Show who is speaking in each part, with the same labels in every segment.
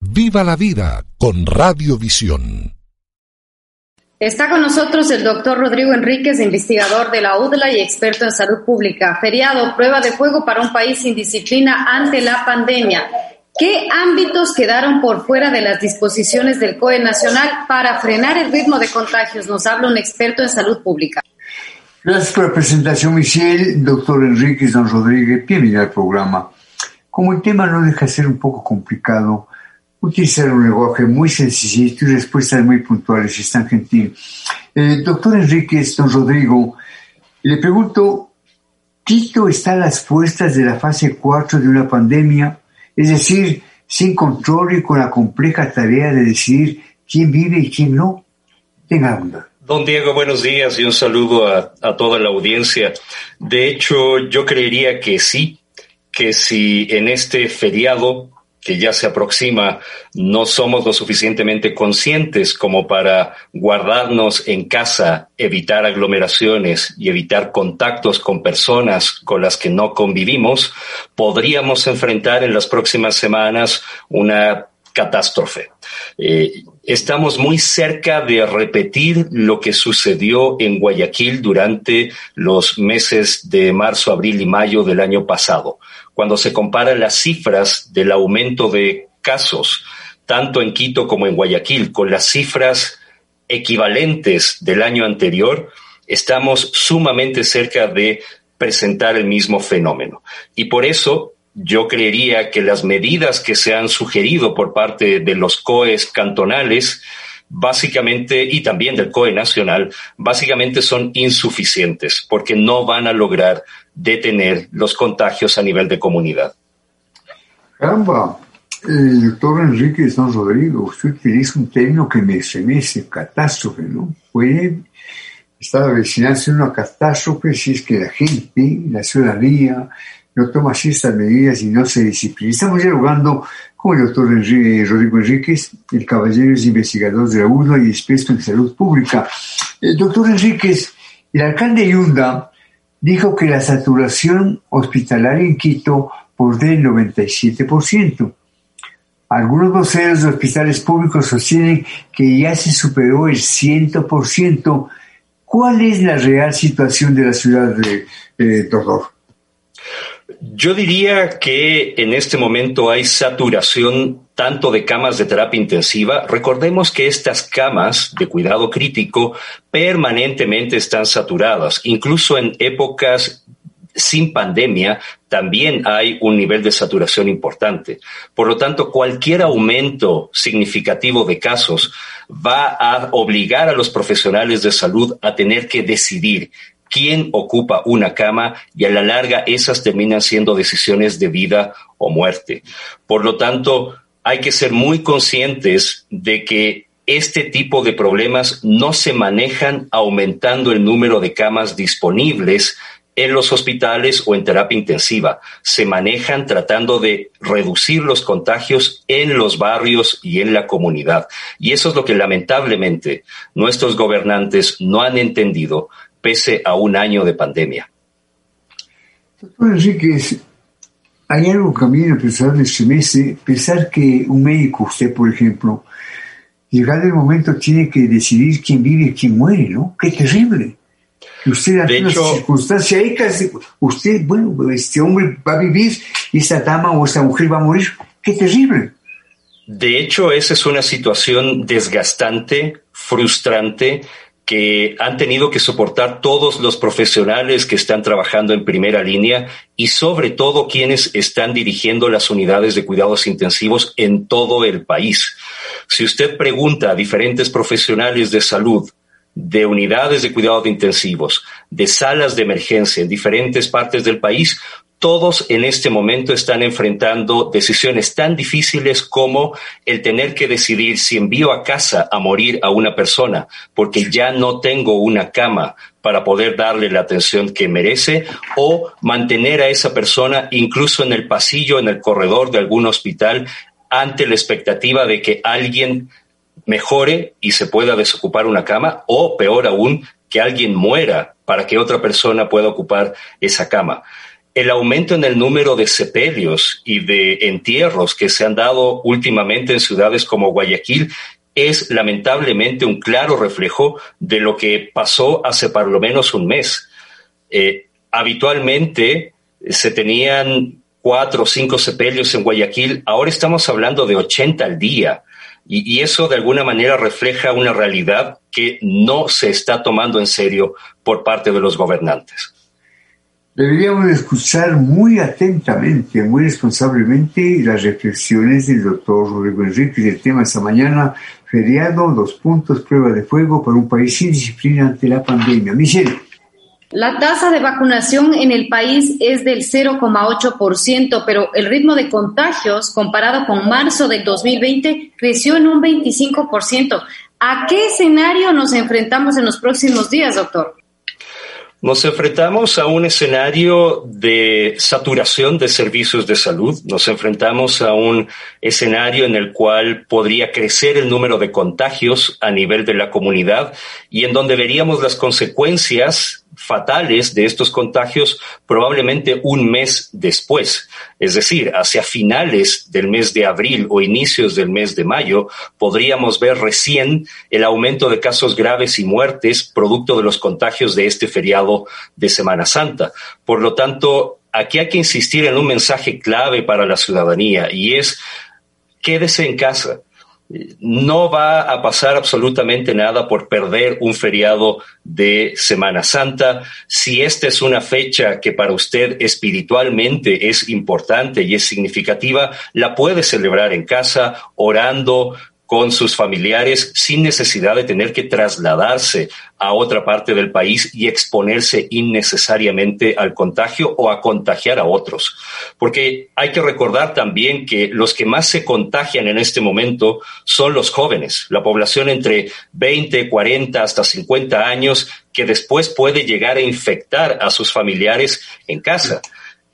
Speaker 1: Viva la vida con Radiovisión.
Speaker 2: Está con nosotros el doctor Rodrigo Enríquez, investigador de la UDLA y experto en salud pública. Feriado, prueba de fuego para un país sin disciplina ante la pandemia. ¿Qué ámbitos quedaron por fuera de las disposiciones del COE Nacional para frenar el ritmo de contagios? Nos habla un experto en salud pública.
Speaker 3: Gracias por la presentación, Michelle. Doctor Enríquez, don Rodríguez, bienvenido al programa. Como el tema no deja de ser un poco complicado, utilizar un lenguaje muy sencillito y respuestas muy puntuales es tan gentil. Eh, doctor Enríquez, don Rodrigo, le pregunto, ¿Quito está a las puertas de la fase 4 de una pandemia? Es decir, sin control y con la compleja tarea de decidir quién vive y quién no. Tenga onda.
Speaker 4: Don Diego, buenos días y un saludo a, a toda la audiencia. De hecho, yo creería que sí, que si en este feriado que ya se aproxima, no somos lo suficientemente conscientes como para guardarnos en casa, evitar aglomeraciones y evitar contactos con personas con las que no convivimos, podríamos enfrentar en las próximas semanas una catástrofe. Eh, estamos muy cerca de repetir lo que sucedió en Guayaquil durante los meses de marzo, abril y mayo del año pasado cuando se comparan las cifras del aumento de casos, tanto en Quito como en Guayaquil, con las cifras equivalentes del año anterior, estamos sumamente cerca de presentar el mismo fenómeno. Y por eso yo creería que las medidas que se han sugerido por parte de los COEs cantonales, básicamente, y también del COE nacional, básicamente son insuficientes porque no van a lograr detener los contagios a nivel de comunidad.
Speaker 3: Caramba, el doctor Enrique San Rodrigo, usted utiliza un término que me estremece, catástrofe, ¿no? Puede estar una catástrofe si es que la gente, la ciudadanía, no toma ciertas medidas y no se disciplina. Estamos dialogando con el doctor Rodrigo Enríquez, el caballero es investigador de la UNO y experto en salud pública. El doctor Enríquez, el alcalde Yunda dijo que la saturación hospitalaria en Quito por del 97%. Algunos voceros de hospitales públicos sostienen que ya se superó el 100%. ¿Cuál es la real situación de la ciudad de eh?
Speaker 4: Yo diría que en este momento hay saturación tanto de camas de terapia intensiva. Recordemos que estas camas de cuidado crítico permanentemente están saturadas. Incluso en épocas sin pandemia también hay un nivel de saturación importante. Por lo tanto, cualquier aumento significativo de casos va a obligar a los profesionales de salud a tener que decidir quién ocupa una cama y a la larga esas terminan siendo decisiones de vida o muerte. Por lo tanto, hay que ser muy conscientes de que este tipo de problemas no se manejan aumentando el número de camas disponibles en los hospitales o en terapia intensiva. Se manejan tratando de reducir los contagios en los barrios y en la comunidad. Y eso es lo que lamentablemente nuestros gobernantes no han entendido pese a un año de pandemia.
Speaker 3: Doctor Enrique, hay algo que a pensar de este pensar que un médico, usted por ejemplo, llegado el momento tiene que decidir quién vive y quién muere, ¿no? Qué terrible. Que usted en una circunstancia casi, usted, bueno, este hombre va a vivir y esta dama o esta mujer va a morir. Qué terrible.
Speaker 4: De hecho, esa es una situación desgastante, frustrante, que han tenido que soportar todos los profesionales que están trabajando en primera línea y sobre todo quienes están dirigiendo las unidades de cuidados intensivos en todo el país. Si usted pregunta a diferentes profesionales de salud, de unidades de cuidados intensivos, de salas de emergencia en diferentes partes del país, todos en este momento están enfrentando decisiones tan difíciles como el tener que decidir si envío a casa a morir a una persona porque ya no tengo una cama para poder darle la atención que merece o mantener a esa persona incluso en el pasillo, en el corredor de algún hospital ante la expectativa de que alguien mejore y se pueda desocupar una cama o peor aún que alguien muera para que otra persona pueda ocupar esa cama el aumento en el número de sepelios y de entierros que se han dado últimamente en ciudades como Guayaquil es lamentablemente un claro reflejo de lo que pasó hace por lo menos un mes. Eh, habitualmente se tenían cuatro o cinco sepelios en Guayaquil, ahora estamos hablando de 80 al día. y, eso de alguna manera refleja una realidad que no se está tomando en serio por parte de los gobernantes.
Speaker 3: Deberíamos escuchar muy atentamente, muy responsablemente las reflexiones del doctor Rodrigo Enrique del tema esta mañana, feriado, dos puntos, prueba de fuego para un país sin disciplina ante la pandemia. Michelle.
Speaker 2: La tasa de vacunación en el país es del 0,8%, pero el ritmo de contagios comparado con marzo del 2020 creció en un 25%. ¿A qué escenario nos enfrentamos en los próximos días, doctor?
Speaker 4: Nos enfrentamos a un escenario de saturación de servicios de salud, nos enfrentamos a un escenario en el cual podría crecer el número de contagios a nivel de la comunidad y en donde veríamos las consecuencias fatales de estos contagios probablemente un mes después. Es decir, hacia finales del mes de abril o inicios del mes de mayo, podríamos ver recién el aumento de casos graves y muertes producto de los contagios de este feriado de Semana Santa. Por lo tanto, aquí hay que insistir en un mensaje clave para la ciudadanía y es quédese en casa no va a pasar absolutamente nada por perder un feriado de Semana Santa. Si esta es una fecha que para usted espiritualmente es importante y es significativa, la puede celebrar en casa, orando, con sus familiares sin necesidad de tener que trasladarse a otra parte del país y exponerse innecesariamente al contagio o a contagiar a otros. Porque hay que recordar también que los que más se contagian en este momento son los jóvenes, la población entre 20, 40 hasta 50 años que después puede llegar a infectar a sus familiares en casa.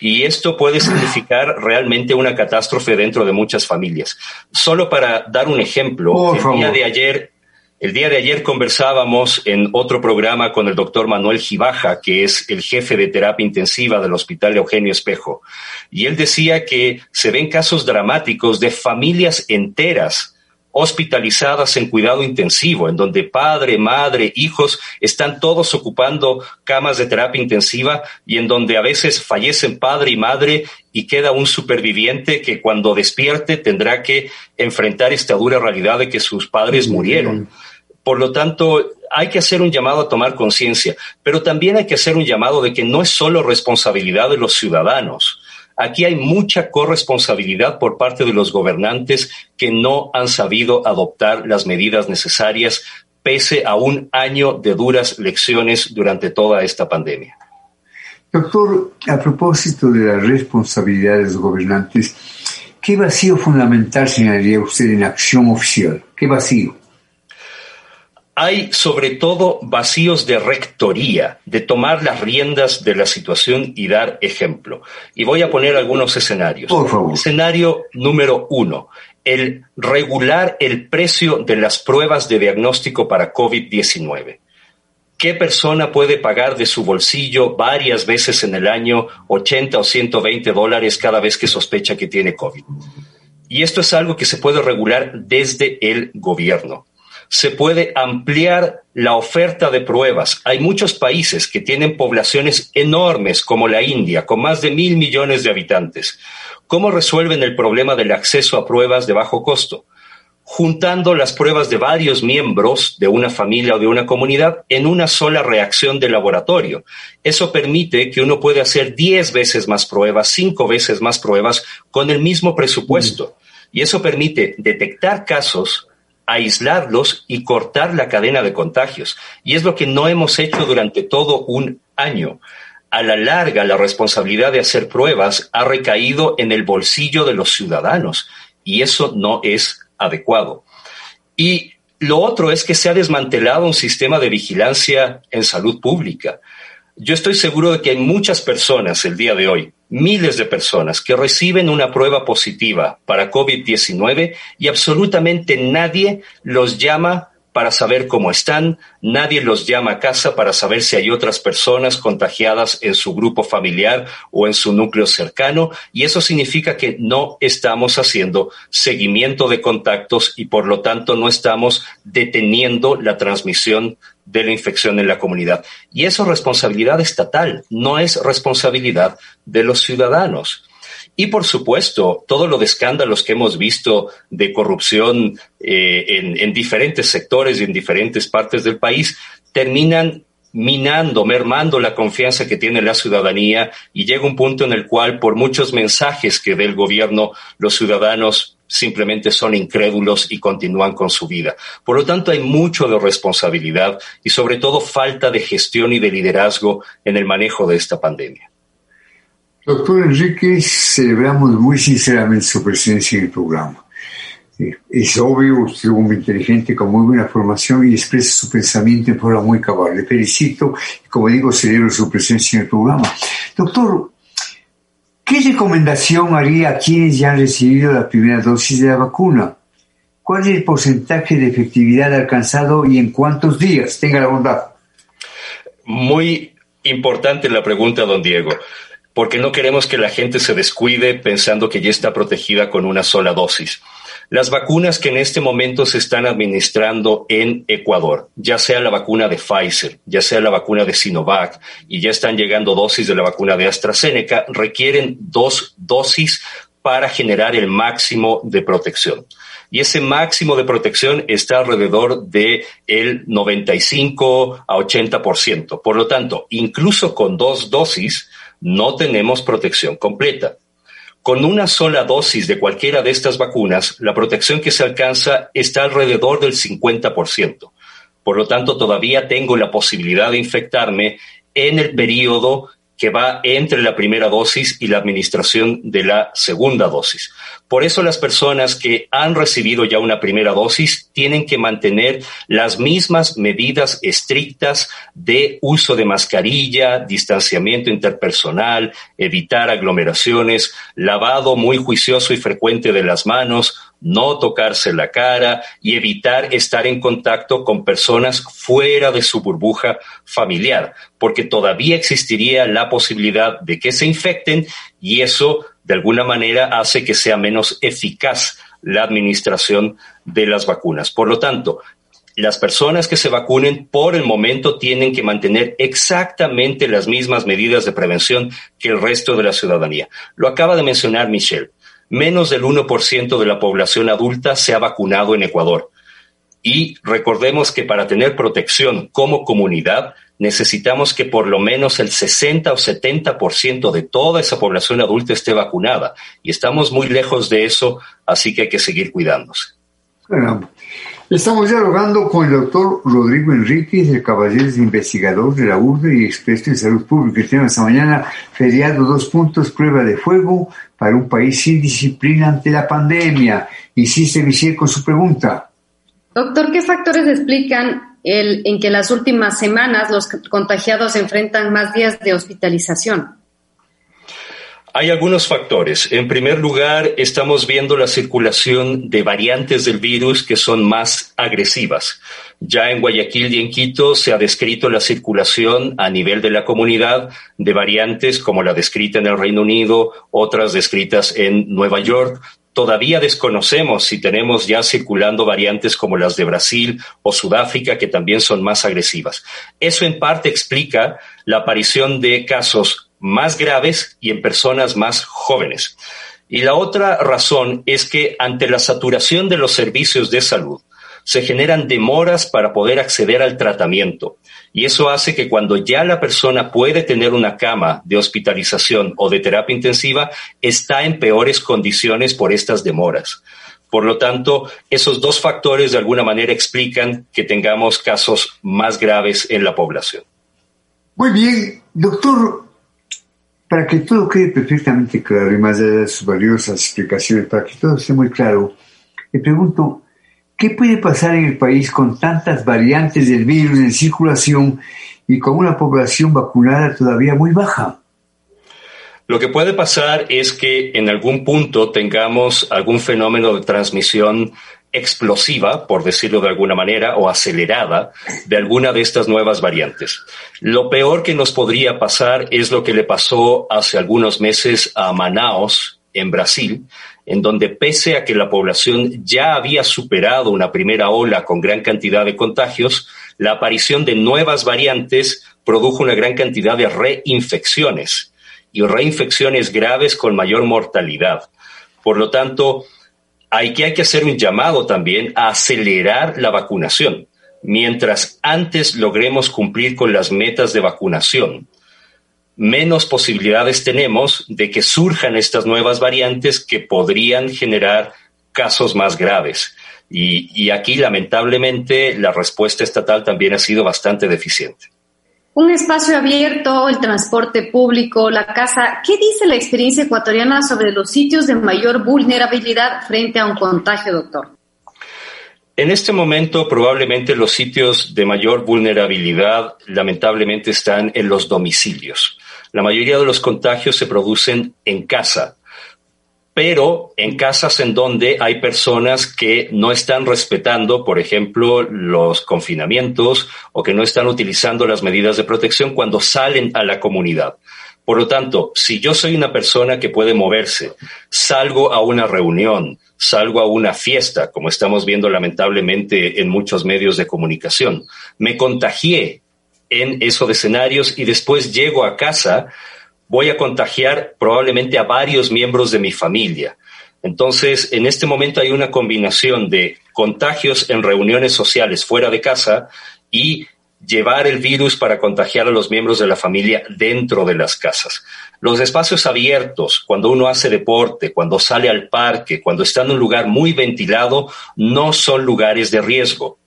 Speaker 4: Y esto puede significar realmente una catástrofe dentro de muchas familias. Solo para dar un ejemplo, el día de ayer el día de ayer conversábamos en otro programa con el doctor Manuel Gibaja, que es el jefe de terapia intensiva del Hospital Eugenio Espejo, y él decía que se ven casos dramáticos de familias enteras hospitalizadas en cuidado intensivo, en donde padre, madre, hijos están todos ocupando camas de terapia intensiva y en donde a veces fallecen padre y madre y queda un superviviente que cuando despierte tendrá que enfrentar esta dura realidad de que sus padres murieron. Por lo tanto, hay que hacer un llamado a tomar conciencia, pero también hay que hacer un llamado de que no es solo responsabilidad de los ciudadanos. Aquí hay mucha corresponsabilidad por parte de los gobernantes que no han sabido adoptar las medidas necesarias pese a un año de duras lecciones durante toda esta pandemia.
Speaker 3: Doctor, a propósito de la responsabilidad de los gobernantes, ¿qué vacío fundamental señalaría usted en acción oficial? ¿Qué vacío?
Speaker 4: Hay sobre todo vacíos de rectoría, de tomar las riendas de la situación y dar ejemplo. Y voy a poner algunos escenarios.
Speaker 3: Por favor.
Speaker 4: Escenario número uno, el regular el precio de las pruebas de diagnóstico para COVID-19. ¿Qué persona puede pagar de su bolsillo varias veces en el año 80 o 120 dólares cada vez que sospecha que tiene COVID? Y esto es algo que se puede regular desde el gobierno se puede ampliar la oferta de pruebas. Hay muchos países que tienen poblaciones enormes, como la India, con más de mil millones de habitantes. ¿Cómo resuelven el problema del acceso a pruebas de bajo costo? Juntando las pruebas de varios miembros de una familia o de una comunidad en una sola reacción de laboratorio. Eso permite que uno pueda hacer diez veces más pruebas, cinco veces más pruebas con el mismo presupuesto. Y eso permite detectar casos aislarlos y cortar la cadena de contagios. Y es lo que no hemos hecho durante todo un año. a la larga la responsabilidad de hacer pruebas ha recaído en el bolsillo de los ciudadanos y eso no es adecuado. Y lo otro es que se ha desmantelado un sistema de vigilancia en salud pública. Yo estoy seguro de que hay muchas personas el día de hoy, miles de personas, que reciben una prueba positiva para COVID-19 y absolutamente nadie los llama para saber cómo están, nadie los llama a casa para saber si hay otras personas contagiadas en su grupo familiar o en su núcleo cercano, y eso significa que no estamos haciendo seguimiento de contactos y por lo tanto no estamos deteniendo la transmisión de la infección en la comunidad. Y eso es responsabilidad estatal, no es responsabilidad de los ciudadanos. Y por supuesto, todo lo de escándalos que hemos visto de corrupción eh, en, en diferentes sectores y en diferentes partes del país terminan minando, mermando la confianza que tiene la ciudadanía y llega un punto en el cual por muchos mensajes que dé el gobierno, los ciudadanos simplemente son incrédulos y continúan con su vida. Por lo tanto, hay mucho de responsabilidad y sobre todo falta de gestión y de liderazgo en el manejo de esta pandemia.
Speaker 3: Doctor Enrique, celebramos muy sinceramente su presencia en el programa. Es obvio, usted es hombre inteligente con muy buena formación y expresa su pensamiento en forma muy cabal. Le felicito y, como digo, celebro su presencia en el programa. Doctor, ¿qué recomendación haría a quienes ya han recibido la primera dosis de la vacuna? ¿Cuál es el porcentaje de efectividad alcanzado y en cuántos días? Tenga la bondad.
Speaker 4: Muy importante la pregunta, don Diego porque no queremos que la gente se descuide pensando que ya está protegida con una sola dosis. Las vacunas que en este momento se están administrando en Ecuador, ya sea la vacuna de Pfizer, ya sea la vacuna de Sinovac y ya están llegando dosis de la vacuna de AstraZeneca, requieren dos dosis para generar el máximo de protección. Y ese máximo de protección está alrededor de el 95 a 80%. Por lo tanto, incluso con dos dosis, no tenemos protección completa. Con una sola dosis de cualquiera de estas vacunas, la protección que se alcanza está alrededor del 50%. Por lo tanto, todavía tengo la posibilidad de infectarme en el periodo que va entre la primera dosis y la administración de la segunda dosis. Por eso las personas que han recibido ya una primera dosis tienen que mantener las mismas medidas estrictas de uso de mascarilla, distanciamiento interpersonal, evitar aglomeraciones, lavado muy juicioso y frecuente de las manos, no tocarse la cara y evitar estar en contacto con personas fuera de su burbuja familiar, porque todavía existiría la posibilidad de que se infecten y eso de alguna manera hace que sea menos eficaz la administración de las vacunas. Por lo tanto, las personas que se vacunen por el momento tienen que mantener exactamente las mismas medidas de prevención que el resto de la ciudadanía. Lo acaba de mencionar Michelle menos del 1% de la población adulta se ha vacunado en Ecuador. Y recordemos que para tener protección como comunidad necesitamos que por lo menos el 60 o 70% de toda esa población adulta esté vacunada. Y estamos muy lejos de eso, así que hay que seguir cuidándose.
Speaker 3: Estamos dialogando con el doctor Rodrigo Enríquez, el caballero investigador de la URDE y experto en salud pública. El tema esta mañana, feriado dos puntos, prueba de fuego para un país sin disciplina ante la pandemia. Insiste Michelle con su pregunta.
Speaker 2: Doctor, ¿qué factores explican el, en que las últimas semanas los contagiados enfrentan más días de hospitalización?
Speaker 4: Hay algunos factores. En primer lugar, estamos viendo la circulación de variantes del virus que son más agresivas. Ya en Guayaquil y en Quito se ha descrito la circulación a nivel de la comunidad de variantes como la descrita en el Reino Unido, otras descritas en Nueva York, Todavía desconocemos si tenemos ya circulando variantes como las de Brasil o Sudáfrica, que también son más agresivas. Eso en parte explica la aparición de casos más graves y en personas más jóvenes. Y la otra razón es que ante la saturación de los servicios de salud, se generan demoras para poder acceder al tratamiento. Y eso hace que cuando ya la persona puede tener una cama de hospitalización o de terapia intensiva, está en peores condiciones por estas demoras. Por lo tanto, esos dos factores de alguna manera explican que tengamos casos más graves en la población.
Speaker 3: Muy bien, doctor para que todo quede perfectamente claro y más allá de sus valiosas explicaciones, para que todo esté muy claro, le pregunto, ¿qué puede pasar en el país con tantas variantes del virus en circulación y con una población vacunada todavía muy baja?
Speaker 4: Lo que puede pasar es que en algún punto tengamos algún fenómeno de transmisión explosiva, por decirlo de alguna manera, o acelerada de alguna de estas nuevas variantes. Lo peor que nos podría pasar es lo que le pasó hace algunos meses a Manaos, en Brasil, en donde pese a que la población ya había superado una primera ola con gran cantidad de contagios, la aparición de nuevas variantes produjo una gran cantidad de reinfecciones y reinfecciones graves con mayor mortalidad. Por lo tanto, hay que, hacer un llamado también a acelerar la vacunación. Mientras antes logremos cumplir con las metas de vacunación, menos posibilidades tenemos de que surjan estas nuevas variantes que podrían generar casos más graves. Y aquí, lamentablemente, la respuesta estatal también ha sido bastante deficiente
Speaker 2: un espacio abierto, el transporte público, la casa. ¿Qué dice la experiencia ecuatoriana sobre los sitios de mayor vulnerabilidad frente a un contagio, doctor?
Speaker 4: En este momento, probablemente los sitios de mayor vulnerabilidad, lamentablemente, están en los domicilios. La mayoría de los contagios se producen en casa, pero en casas en donde hay personas que no están respetando, por ejemplo, los confinamientos o que no están utilizando las medidas de protección cuando salen a la comunidad. Por lo tanto, si yo soy una persona que puede moverse, salgo a una reunión, salgo a una fiesta, como estamos viendo lamentablemente en muchos medios de comunicación, me contagié en esos escenarios y después llego a casa, voy a contagiar probablemente a varios miembros de mi familia. Entonces, en este momento hay una combinación de contagios en reuniones sociales fuera de casa y llevar el virus para contagiar a los miembros de la familia dentro de las casas. Los espacios abiertos, cuando uno hace deporte, cuando sale al parque, cuando está en un lugar muy ventilado, no son lugares de riesgo.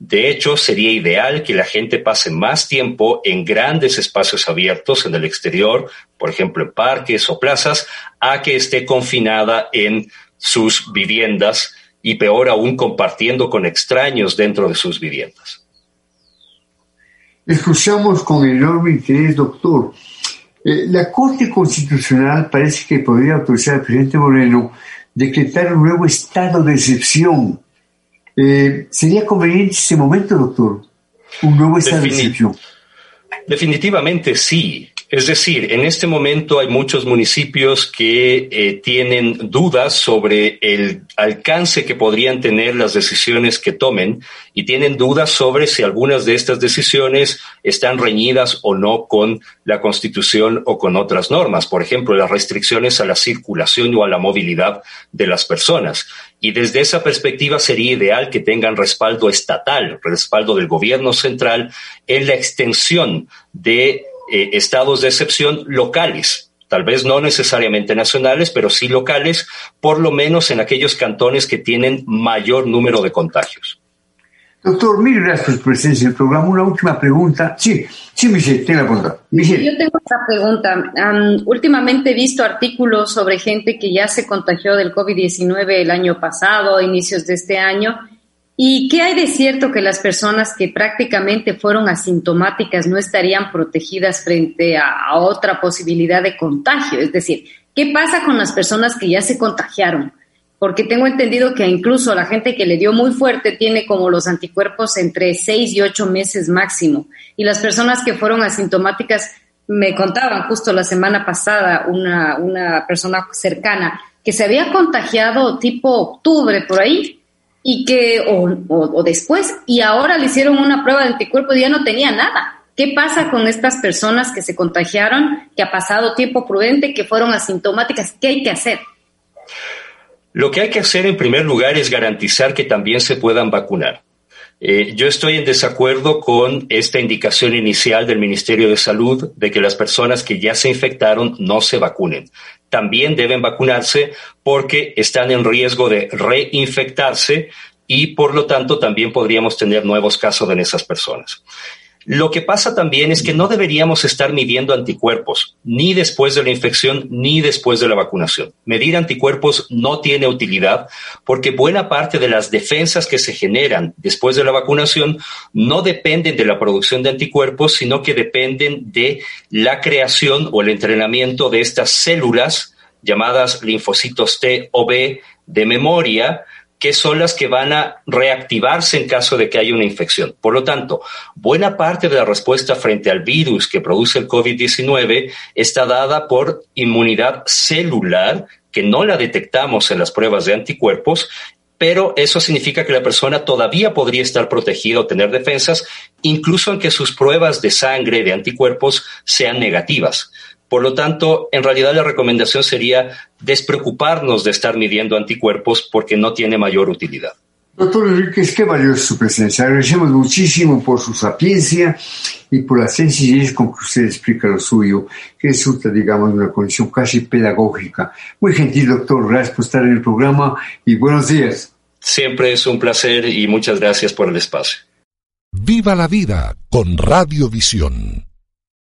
Speaker 4: De hecho, sería ideal que la gente pase más tiempo en grandes espacios abiertos en el exterior, por ejemplo, en parques o plazas, a que esté confinada en sus viviendas y peor aún compartiendo con extraños dentro de sus viviendas.
Speaker 3: Escuchamos con enorme interés, doctor. Eh, la Corte Constitucional parece que podría autorizar al presidente Moreno decretar un nuevo estado de excepción eh, ¿Sería conveniente ese momento, doctor? Un nuevo estado de
Speaker 4: Definitivamente sí. Es decir, en este momento hay muchos municipios que eh, tienen dudas sobre el alcance que podrían tener las decisiones que tomen y tienen dudas sobre si algunas de estas decisiones están reñidas o no con la Constitución o con otras normas. Por ejemplo, las restricciones a la circulación o a la movilidad de las personas. Y desde esa perspectiva sería ideal que tengan respaldo estatal, respaldo del gobierno central en la extensión de eh, estados de excepción locales, tal vez no necesariamente nacionales, pero sí locales, por lo menos en aquellos cantones que tienen mayor número de contagios.
Speaker 3: Doctor, mil gracias por su presencia en el programa. Una última pregunta. Sí, sí, Michelle, tenga la pregunta.
Speaker 2: Yo tengo otra pregunta. últimamente he visto artículos sobre gente que ya se contagió del COVID-19 el año pasado, inicios de este año, ¿Y qué hay de cierto que las personas que prácticamente fueron asintomáticas no estarían protegidas frente a, otra posibilidad de contagio? Es decir, ¿qué pasa con las personas que ya se contagiaron? Porque tengo entendido que incluso la gente que le dio muy fuerte tiene como los anticuerpos entre seis y ocho meses máximo. Y las personas que fueron asintomáticas, me contaban justo la semana pasada una, una persona cercana que se había contagiado tipo octubre por ahí y que, o, después, y ahora le hicieron una prueba de anticuerpo y ya no tenía nada. ¿Qué pasa con estas personas que se contagiaron, que ha pasado tiempo prudente, que fueron asintomáticas? ¿Qué hay que hacer?
Speaker 4: Lo que hay que hacer en primer lugar es garantizar que también se puedan vacunar. Eh, yo estoy en desacuerdo con esta indicación inicial del Ministerio de Salud de que las personas que ya se infectaron no se vacunen. También deben vacunarse porque están en riesgo de reinfectarse y por lo tanto también podríamos tener nuevos casos en esas personas. Lo que pasa también es que no deberíamos estar midiendo anticuerpos, ni después de la infección, ni después de la vacunación. Medir anticuerpos no tiene utilidad porque buena parte de las defensas que se generan después de la vacunación no dependen de la producción de anticuerpos, sino que dependen de la creación o el entrenamiento de estas células llamadas linfocitos T o B de memoria, que son las que van a reactivarse en caso de que haya una infección. Por lo tanto, buena parte de la respuesta frente al virus que produce el COVID-19 está dada por inmunidad celular, que no la detectamos en las pruebas de anticuerpos, pero eso significa que la persona todavía podría estar protegida o tener defensas, incluso aunque sus pruebas de sangre de anticuerpos sean negativas. Por lo tanto, en realidad la recomendación sería despreocuparnos de estar midiendo anticuerpos porque no tiene mayor utilidad.
Speaker 3: Doctor Enríquez, qué valiosa su presencia. Agradecemos muchísimo por su sapiencia y por la sencillez con que usted explica lo suyo, que resulta, digamos, una condición casi pedagógica. Muy gentil, doctor. Gracias por estar en el programa y buenos días.
Speaker 4: Siempre es un placer y muchas gracias por el espacio.
Speaker 1: Viva la vida con Radiovisión.